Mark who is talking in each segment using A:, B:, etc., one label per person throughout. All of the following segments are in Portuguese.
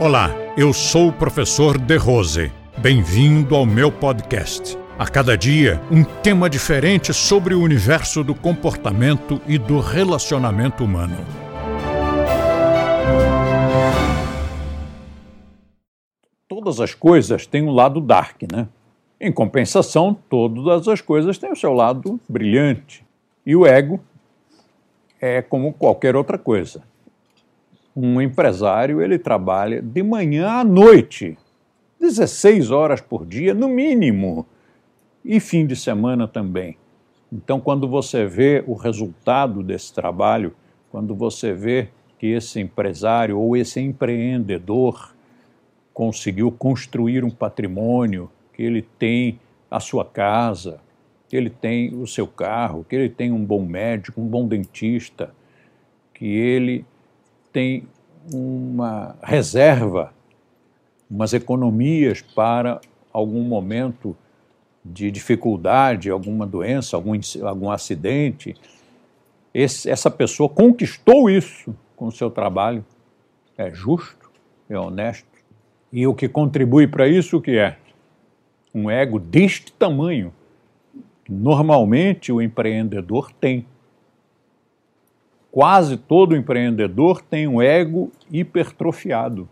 A: Olá, eu sou o professor De Rose. Bem-vindo ao meu podcast. A cada dia, um tema diferente sobre o universo do comportamento e do relacionamento humano. Todas as coisas têm um lado dark, né? Em compensação, todas as coisas têm o seu lado brilhante. E o ego é como qualquer outra coisa. Um empresário, ele trabalha de manhã à noite, 16 horas por dia, no mínimo, e fim de semana também. Então, quando você vê o resultado desse trabalho, quando você vê que esse empresário ou esse empreendedor conseguiu construir um patrimônio, que ele tem a sua casa, que ele tem o seu carro, que ele tem um bom médico, um bom dentista, que ele tem uma reserva, umas economias para algum momento de dificuldade, alguma doença, algum, algum acidente. Esse, essa pessoa conquistou isso com o seu trabalho. É justo, é honesto. E o que contribui para isso o que é? Um ego deste tamanho normalmente o empreendedor tem. Quase todo empreendedor tem um ego hipertrofiado.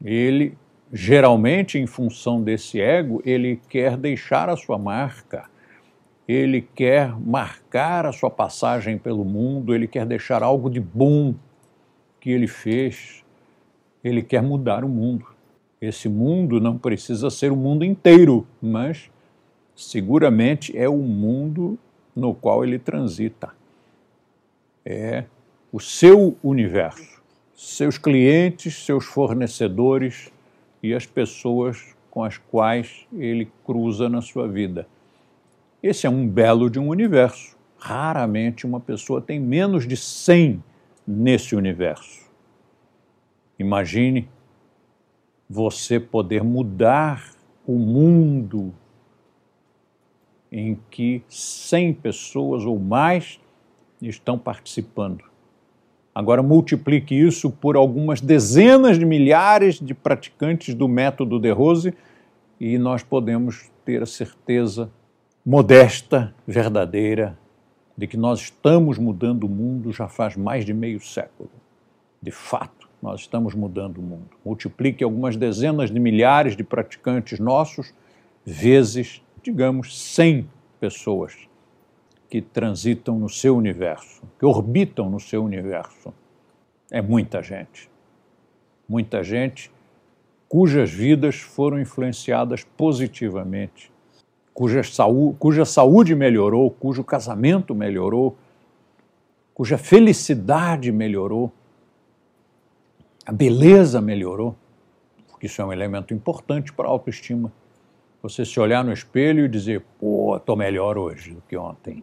A: Ele, geralmente, em função desse ego, ele quer deixar a sua marca, ele quer marcar a sua passagem pelo mundo, ele quer deixar algo de bom que ele fez, ele quer mudar o mundo. Esse mundo não precisa ser o mundo inteiro, mas seguramente é o mundo no qual ele transita. É o seu universo, seus clientes, seus fornecedores e as pessoas com as quais ele cruza na sua vida. Esse é um belo de um universo. Raramente uma pessoa tem menos de 100 nesse universo. Imagine você poder mudar o mundo em que 100 pessoas ou mais estão participando. Agora multiplique isso por algumas dezenas de milhares de praticantes do método de Rose e nós podemos ter a certeza modesta, verdadeira, de que nós estamos mudando o mundo já faz mais de meio século. De fato, nós estamos mudando o mundo. Multiplique algumas dezenas de milhares de praticantes nossos vezes digamos, 100 pessoas que transitam no seu universo, que orbitam no seu universo. É muita gente. Muita gente cujas vidas foram influenciadas positivamente, cuja, saúde, cuja saúde melhorou, cujo casamento melhorou, cuja felicidade melhorou, a beleza melhorou, porque isso é um elemento importante para a autoestima você se olhar no espelho e dizer, pô, estou melhor hoje do que ontem,